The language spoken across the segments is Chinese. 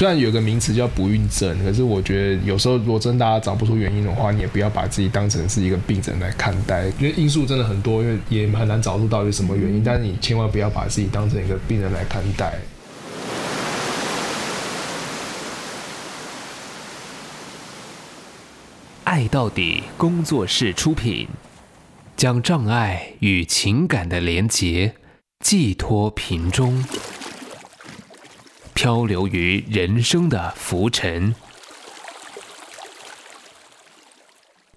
虽然有个名词叫不孕症，可是我觉得有时候如果真的大家找不出原因的话，你也不要把自己当成是一个病人来看待，因为因素真的很多，因为也很难找出到底什么原因。但是你千万不要把自己当成一个病人来看待。爱到底工作室出品，将障碍与情感的连结寄托瓶中。漂流于人生的浮沉，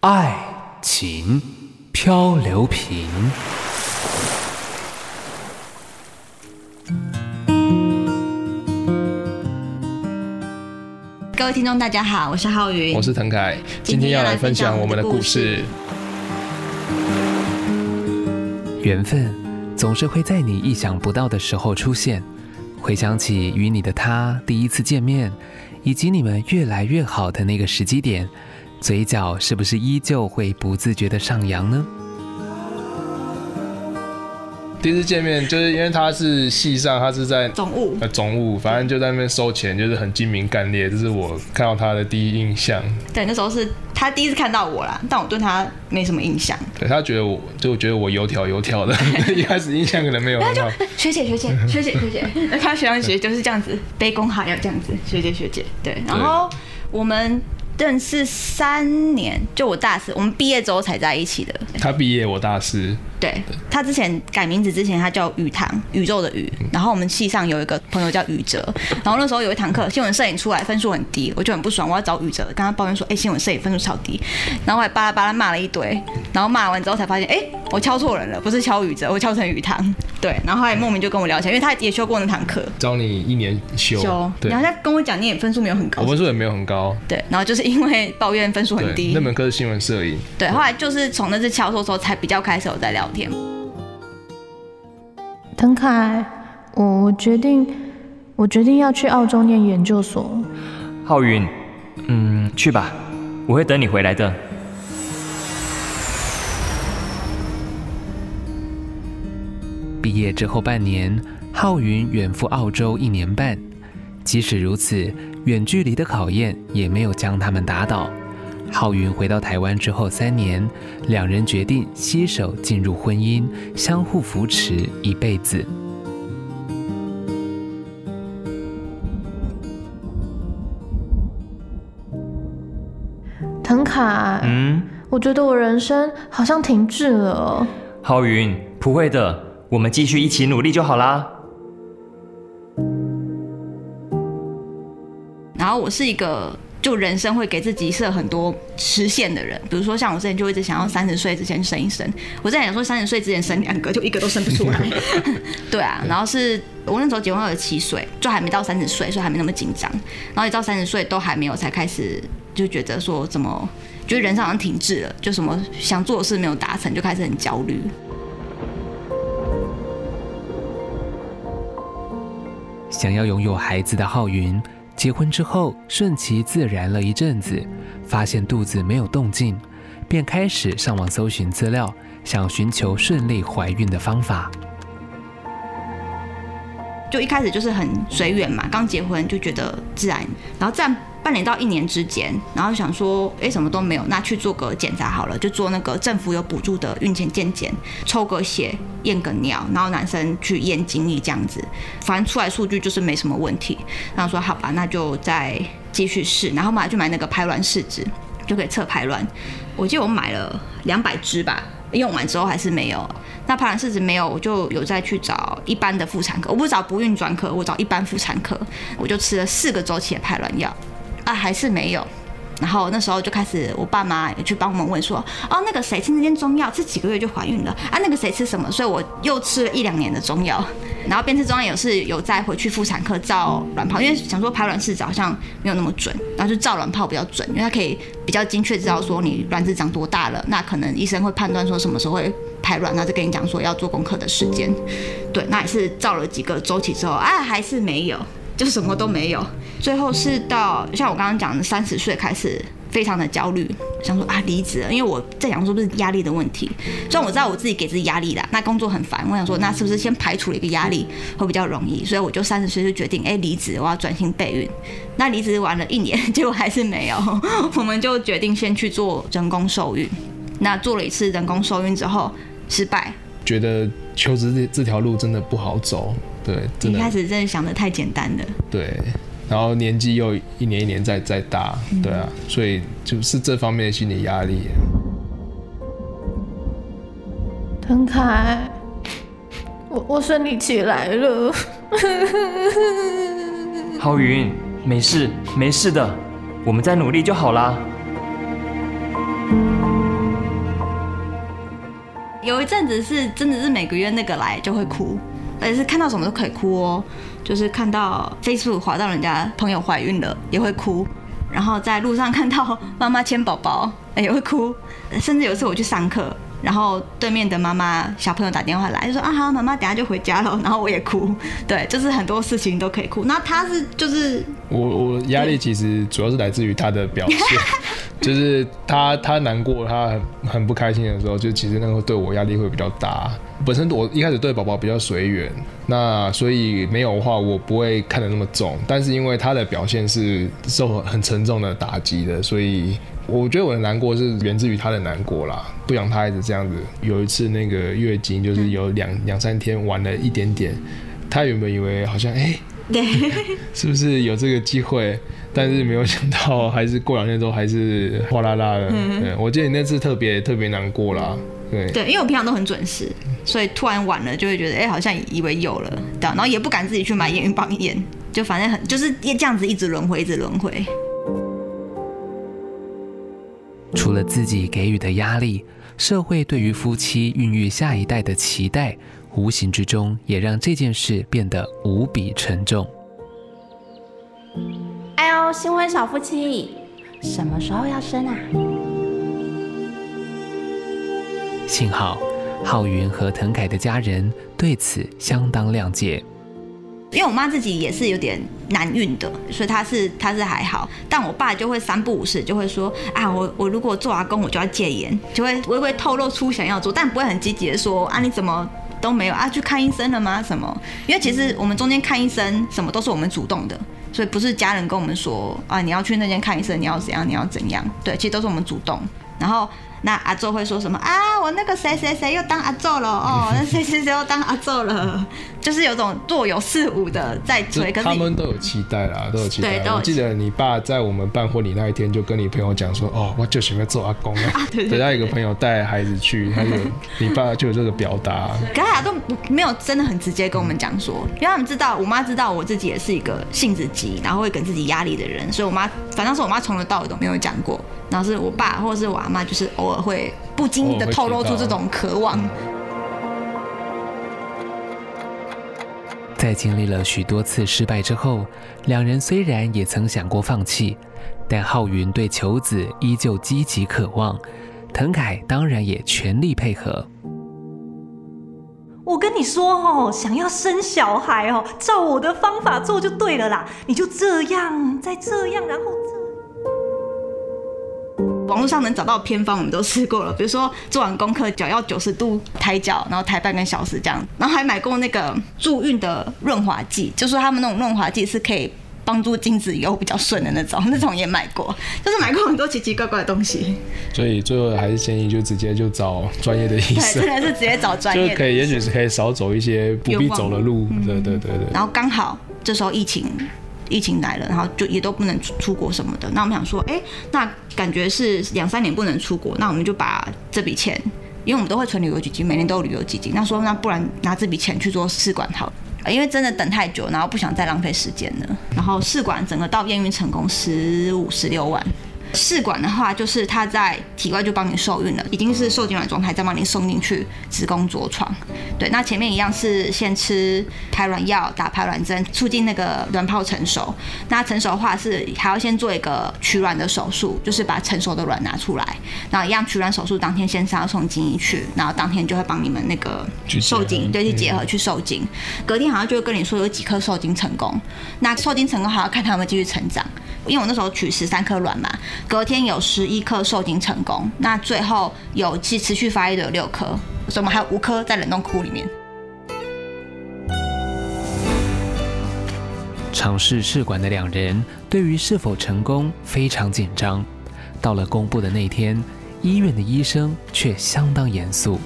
爱情漂流瓶。各位听众，大家好，我是浩云，我是腾凯，今天要来分享我们的故事。缘分总是会在你意想不到的时候出现。回想起与你的他第一次见面，以及你们越来越好的那个时机点，嘴角是不是依旧会不自觉的上扬呢？第一次见面就是因为他是系上，他是在总务，呃总务，反正就在那边收钱，就是很精明干练，这是我看到他的第一印象。对，那时候是他第一次看到我啦，但我对他没什么印象。对，他觉得我就觉得我油条油条的，一开始印象可能没有很好。学姐学姐学姐学姐，那他学长学姐就是这样子，卑躬哈腰这样子，学姐学姐。对，然后我们。认识三年，就我大四，我们毕业之后才在一起的。他毕业，我大四。对，他之前改名字之前，他叫宇堂，宇宙的宇。然后我们系上有一个朋友叫宇哲，然后那时候有一堂课新闻摄影出来分数很低，我就很不爽，我要找宇哲，跟他抱怨说，哎、欸，新闻摄影分数超低。然后我还巴拉巴拉骂了一堆，然后骂完之后才发现，哎、欸，我敲错人了，不是敲宇哲，我敲成宇堂。对，然后后来莫名就跟我聊起来，因为他也修过那堂课，教你一年修。修。对。然后他跟我讲，你也分数没有很高。我分数也没有很高。对，然后就是因为抱怨分数很低。那门课是新闻摄影。对，后来就是从那次敲错之后，才比较开始有在聊天。腾凯，我决定，我决定要去澳洲念研究所。浩云，嗯，去吧，我会等你回来的。毕业之后半年，浩云远赴澳洲一年半。即使如此，远距离的考验也没有将他们打倒。浩云回到台湾之后三年，两人决定携手进入婚姻，相互扶持一辈子。腾凯，嗯，我觉得我人生好像停滞了。浩云，不会的，我们继续一起努力就好啦。然后我是一个。就人生会给自己设很多实现的人，比如说像我之前就一直想要三十岁之前生一生，我之前想说三十岁之前生两个，就一个都生不出来。对啊，然后是我那时候结婚二十七岁，就还没到三十岁，所以还没那么紧张。然后一到三十岁都还没有，才开始就觉得说怎么，觉得人生好像停滞了，就什么想做的事没有达成，就开始很焦虑。想要拥有孩子的浩云。结婚之后，顺其自然了一阵子，发现肚子没有动静，便开始上网搜寻资料，想寻求顺利怀孕的方法。就一开始就是很随缘嘛，刚结婚就觉得自然，然后这样。半年到一年之间，然后想说，哎，什么都没有，那去做个检查好了，就做那个政府有补助的孕前健检，抽个血，验个尿，然后男生去验精液这样子，反正出来数据就是没什么问题。然后说好吧，那就再继续试，然后马上就买那个排卵试纸，就可以测排卵。我记得我买了两百支吧，用完之后还是没有。那排卵试纸没有，我就有再去找一般的妇产科，我不是找不孕专科，我找一般妇产科，我就吃了四个周期的排卵药。啊，还是没有，然后那时候就开始，我爸妈也去帮我们问说，哦，那个谁吃那间中药，吃几个月就怀孕了啊？那个谁吃什么？所以我又吃了一两年的中药，然后边吃中药也是有再回去妇产科照卵泡，因为想说排卵试纸好像没有那么准，然后就照卵泡比较准，因为它可以比较精确知道说你卵子长多大了，那可能医生会判断说什么时候会排卵，那就跟你讲说要做功课的时间。对，那也是照了几个周期之后，啊，还是没有。就什么都没有，最后是到像我刚刚讲的三十岁开始非常的焦虑，想说啊离职了，因为我在想说不是压力的问题。虽然我知道我自己给自己压力啦，那工作很烦，我想说那是不是先排除了一个压力会比较容易，所以我就三十岁就决定哎离职，我要转型备孕。那离职完了一年，结果还是没有，我们就决定先去做人工受孕。那做了一次人工受孕之后失败，觉得求职这这条路真的不好走。对，真的一开始真的想的太简单了。对，然后年纪又一年一年在在大，对啊，所以就是这方面的心理压力。腾凯，我我生理起来了。浩云，没事没事的，我们再努力就好啦。有一阵子是真的是每个月那个来就会哭。而且是看到什么都可以哭哦，就是看到 Facebook 滑到人家朋友怀孕了也会哭，然后在路上看到妈妈牵宝宝也会哭，甚至有一次我去上课，然后对面的妈妈小朋友打电话来就说啊好，妈妈等下就回家了，然后我也哭，对，就是很多事情都可以哭。那他是就是我我压力其实主要是来自于他的表现。就是他，他难过，他很很不开心的时候，就其实那个对我压力会比较大。本身我一开始对宝宝比较随缘，那所以没有的话，我不会看得那么重。但是因为他的表现是受很沉重的打击的，所以我觉得我的难过是源自于他的难过啦。不想他一直这样子。有一次那个月经，就是有两两三天晚了一点点，他原本以为好像哎。欸对，是不是有这个机会？但是没有想到，还是过两天之后还是哗啦啦的。嗯、对，我记得你那次特别特别难过啦。对，对，因为我平常都很准时，所以突然晚了就会觉得，哎、欸，好像以为有了，对，然后也不敢自己去买验孕棒验，就反正很就是这样子一直轮回，一直轮回。除了自己给予的压力，社会对于夫妻孕育下一代的期待。无形之中，也让这件事变得无比沉重。哎呦，新婚小夫妻，什么时候要生啊？幸好，浩云和腾凯的家人对此相当谅解。因为我妈自己也是有点难孕的，所以她是她是还好。但我爸就会三不五时就会说啊，我我如果做阿公，我就要戒烟，就会微微透露出想要做，但不会很积极的说啊，你怎么？都没有啊，去看医生了吗？什么？因为其实我们中间看医生什么都是我们主动的，所以不是家人跟我们说啊，你要去那间看医生，你要怎样，你要怎样？对，其实都是我们主动，然后。那阿宙会说什么啊？我那个谁谁谁又当阿宙了哦，那谁谁谁又当阿宙了，就是有种若有似无的在追。他们都有期待啦，都有期待。我记得你爸在我们办婚礼那一天就跟你朋友讲说，哦，我就喜欢做阿公啊。对，等下一个朋友带孩子去，他就你爸就有这个表达。没有真的很直接跟我们讲说，因为他们知道，我妈知道我自己也是一个性子急，然后会给自己压力的人，所以我妈反正是我妈从头到尾都没有讲过。然后是我爸或者是我阿妈，就是偶尔会不经意的透露出这种渴望。在经历了许多次失败之后，两人虽然也曾想过放弃，但浩云对求子依旧积极渴望，腾凯当然也全力配合。我跟你说哦，想要生小孩哦，照我的方法做就对了啦。你就这样，再这样，然后这。网络上能找到偏方，我们都试过了。比如说做完功课，脚要九十度抬脚，然后抬半个小时这样。然后还买过那个助孕的润滑剂，就是说他们那种润滑剂是可以帮助精子游比较顺的那种，那种也买过。就是买过很多奇奇怪怪的东西。所以最后还是建议就直接就找专业的医生。对，真的是直接找专业的。就可以，也许是可以少走一些不必走的路。对对对对。然后刚好这时候疫情。疫情来了，然后就也都不能出出国什么的。那我们想说，哎，那感觉是两三年不能出国，那我们就把这笔钱，因为我们都会存旅游基金，每年都有旅游基金。那说那不然拿这笔钱去做试管好，因为真的等太久，然后不想再浪费时间了。然后试管整个到验孕成功十五十六万。试管的话，就是他在体外就帮你受孕了，已经是受精卵状态，再帮你送进去子宫着床。对，那前面一样是先吃排卵药，打排卵针，促进那个卵泡成熟。那成熟的话是还要先做一个取卵的手术，就是把成熟的卵拿出来。然后一样取卵手术当天先是要送精液去，然后当天就会帮你们那个受精，对，去结合去受精。隔天好像就会跟你说有几颗受精成功。那受精成功还要看他们继续成长，因为我那时候取十三颗卵嘛。隔天有十一颗受精成功，那最后有持持续发育的有六颗，所以我们还有五颗在冷冻库里面。尝试试管的两人对于是否成功非常紧张。到了公布的那天，医院的医生却相当严肃。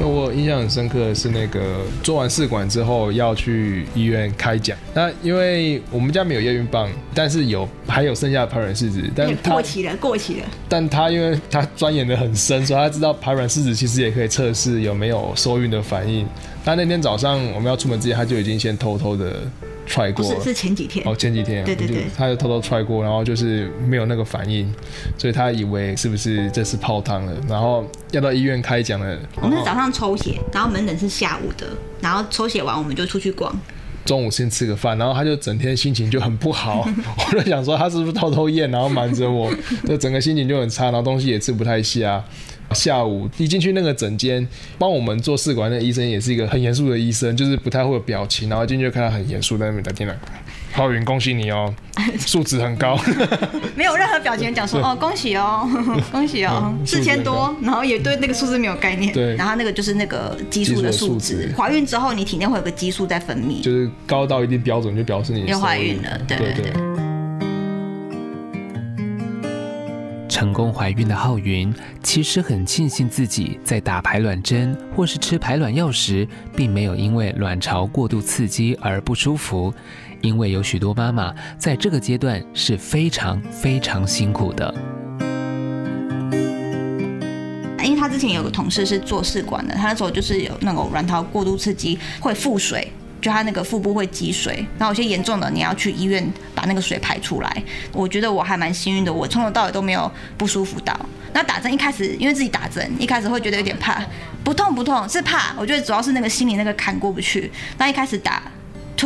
那我印象很深刻的是，那个做完试管之后要去医院开奖。那因为我们家没有验孕棒，但是有还有剩下的排卵试纸，但过期了，过期了。但他因为他钻研的很深，所以他知道排卵试纸其实也可以测试有没有受孕的反应。他那天早上我们要出门之前，他就已经先偷偷的。踹过是是前几天哦，前几天对对对，他就偷偷踹过，然后就是没有那个反应，所以他以为是不是这次泡汤了，然后要到医院开奖了。我们是早上抽血，然后门诊是下午的，然后抽血完我们就出去逛，中午先吃个饭，然后他就整天心情就很不好，我就想说他是不是偷偷验，然后瞒着我，就整个心情就很差，然后东西也吃不太下。下午一进去那个诊间，帮我们做试管的医生也是一个很严肃的医生，就是不太会有表情，然后进去就看他很严肃在那边打电话。浩云，恭喜你哦，数值很高，没有任何表情讲说哦，恭喜哦，恭喜哦，四千多，然后也对那个数字没有概念。对，然后那个就是那个激素的数值，怀孕之后你体内会有个激素在分泌，就是高到一定标准就表示你又怀孕了，对对对。成功怀孕的浩云其实很庆幸自己在打排卵针或是吃排卵药时，并没有因为卵巢过度刺激而不舒服，因为有许多妈妈在这个阶段是非常非常辛苦的。因为他之前有个同事是做试管的，他那时候就是有那种卵巢过度刺激会腹水。就他那个腹部会积水，然后有些严重的你要去医院把那个水排出来。我觉得我还蛮幸运的，我从头到尾都没有不舒服到。那打针一开始，因为自己打针，一开始会觉得有点怕，不痛不痛是怕。我觉得主要是那个心里那个坎过不去。那一开始打，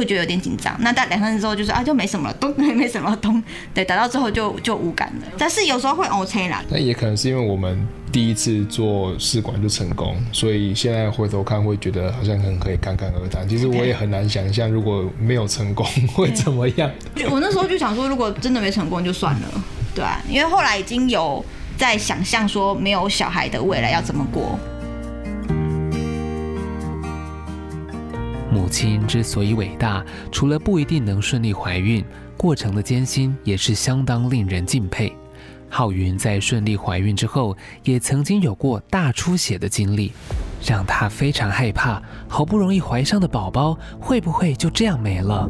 会觉得有点紧张。那打两三次之后，就是啊就没什么了，都 没什么咚。对，打到之后就就无感了。但是有时候会 OK 啦。那也可能是因为我们。第一次做试管就成功，所以现在回头看会觉得好像很可以侃侃而谈。其实我也很难想象如果没有成功会怎么样。我那时候就想说，如果真的没成功就算了，对啊，因为后来已经有在想象说没有小孩的未来要怎么过。亲之所以伟大，除了不一定能顺利怀孕，过程的艰辛也是相当令人敬佩。浩云在顺利怀孕之后，也曾经有过大出血的经历，让她非常害怕，好不容易怀上的宝宝会不会就这样没了？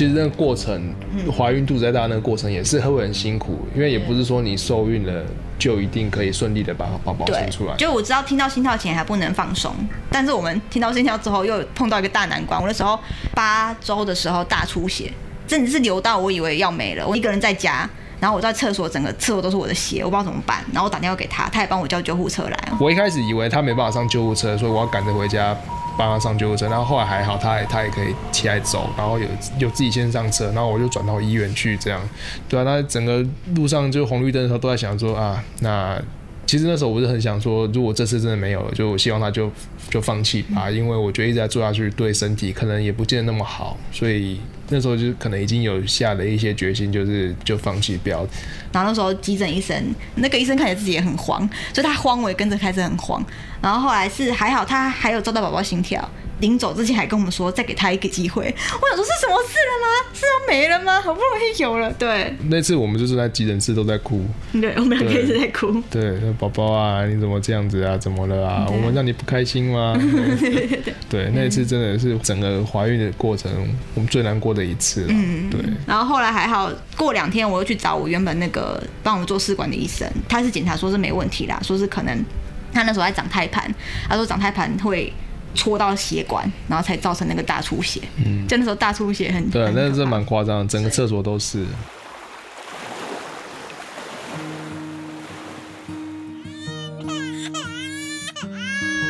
其实那个过程，怀孕肚子在大，那个过程也是会很辛苦，因为也不是说你受孕了就一定可以顺利的把宝宝生出来。就我知道听到心跳前还不能放松，但是我们听到心跳之后又碰到一个大难关。我那时候八周的时候大出血，真的是流到我以为要没了。我一个人在家，然后我在厕所，整个厕所都是我的血，我不知道怎么办。然后我打电话给他，他也帮我叫救护车来。我一开始以为他没办法上救护车，所以我要赶着回家。帮他上救护车，然后后来还好，他也他也可以起来走，然后有有自己先上车，然后我就转到医院去，这样，对啊，那整个路上就红绿灯的时候都在想说啊，那。其实那时候我是很想说，如果这次真的没有了，就我希望他就就放弃吧，因为我觉得一直在做下去对身体可能也不见得那么好，所以那时候就可能已经有下了一些决心，就是就放弃不要。然后那时候急诊医生，那个医生看起来自己也很慌，所以他慌我也跟着开始很慌。然后后来是还好，他还有照到宝宝心跳。临走之前还跟我们说，再给他一个机会。我想说是什么事了吗？是要没了吗？好不容易有了。对，那次我们就是在急诊室都在哭。对，我们两个一直在哭。对，宝宝啊，你怎么这样子啊？怎么了啊？我们让你不开心吗？对 对对。对，那一次真的是整个怀孕的过程，我们最难过的一次了。嗯，对。然后后来还好，过两天我又去找我原本那个帮我们做试管的医生，他是检查说是没问题啦，说是可能他那时候在长胎盘，他说长胎盘会。戳到血管，然后才造成那个大出血。嗯，就那时候大出血很。对，那是蛮夸张的，整个厕所都是。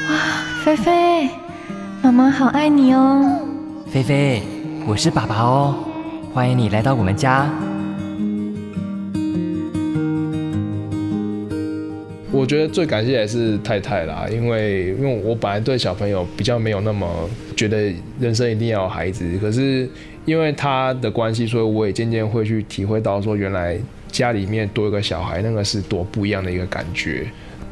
哇，菲菲，妈妈好爱你哦。菲菲，我是爸爸哦，欢迎你来到我们家。觉得最感谢还是太太啦，因为因为我本来对小朋友比较没有那么觉得人生一定要有孩子，可是因为他的关系，所以我也渐渐会去体会到说，原来家里面多一个小孩，那个是多不一样的一个感觉。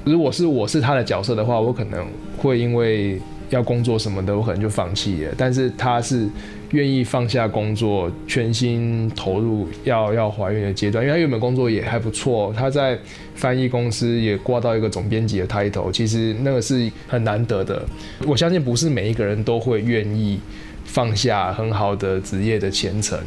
如果是我是他的角色的话，我可能会因为要工作什么的，我可能就放弃了。但是他是愿意放下工作，全心投入要要怀孕的阶段，因为他原本工作也还不错，他在翻译公司也挂到一个总编辑的 title，其实那个是很难得的。我相信不是每一个人都会愿意放下很好的职业的前程，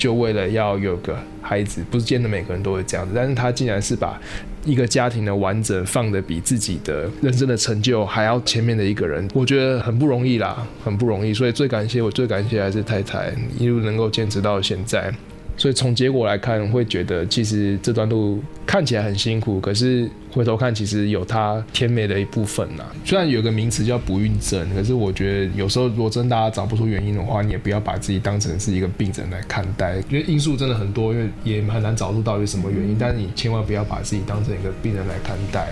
就为了要有个孩子，不是见得每个人都会这样子。但是他竟然是把一个家庭的完整放的比自己的人生的成就还要前面的一个人，我觉得很不容易啦，很不容易。所以最感谢我最感谢还是太太一路能够坚持到现在。所以从结果来看，会觉得其实这段路看起来很辛苦，可是回头看，其实有它甜美的一部分呐。虽然有个名词叫不孕症，可是我觉得有时候如果真大家找不出原因的话，你也不要把自己当成是一个病人来看待，因为因素真的很多，因为也很难找出到底什么原因。但是你千万不要把自己当成一个病人来看待。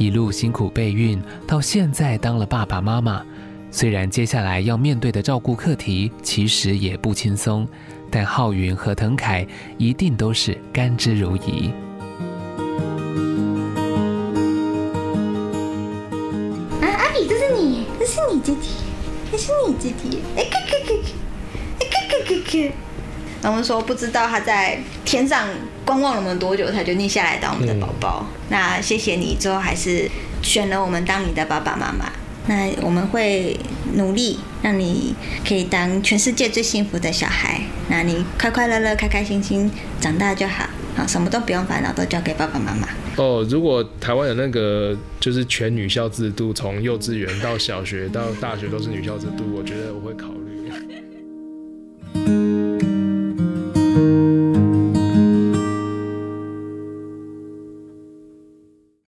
一路辛苦备孕，到现在当了爸爸妈妈，虽然接下来要面对的照顾课题其实也不轻松，但浩云和腾凯一定都是甘之如饴。啊，阿比，这是你，这是你姐姐，这是你姐姐，哎，可可可，哎，可可可可。然后我们说不知道他在天上。观望了我们多久才决定下来当我们的宝宝？嗯、那谢谢你，最后还是选了我们当你的爸爸妈妈。那我们会努力让你可以当全世界最幸福的小孩。那你快快乐乐、开开心心长大就好，好，什么都不用烦恼，都交给爸爸妈妈。哦，如果台湾有那个就是全女校制度，从幼稚园到小学到大学都是女校制度，我觉得我会考虑。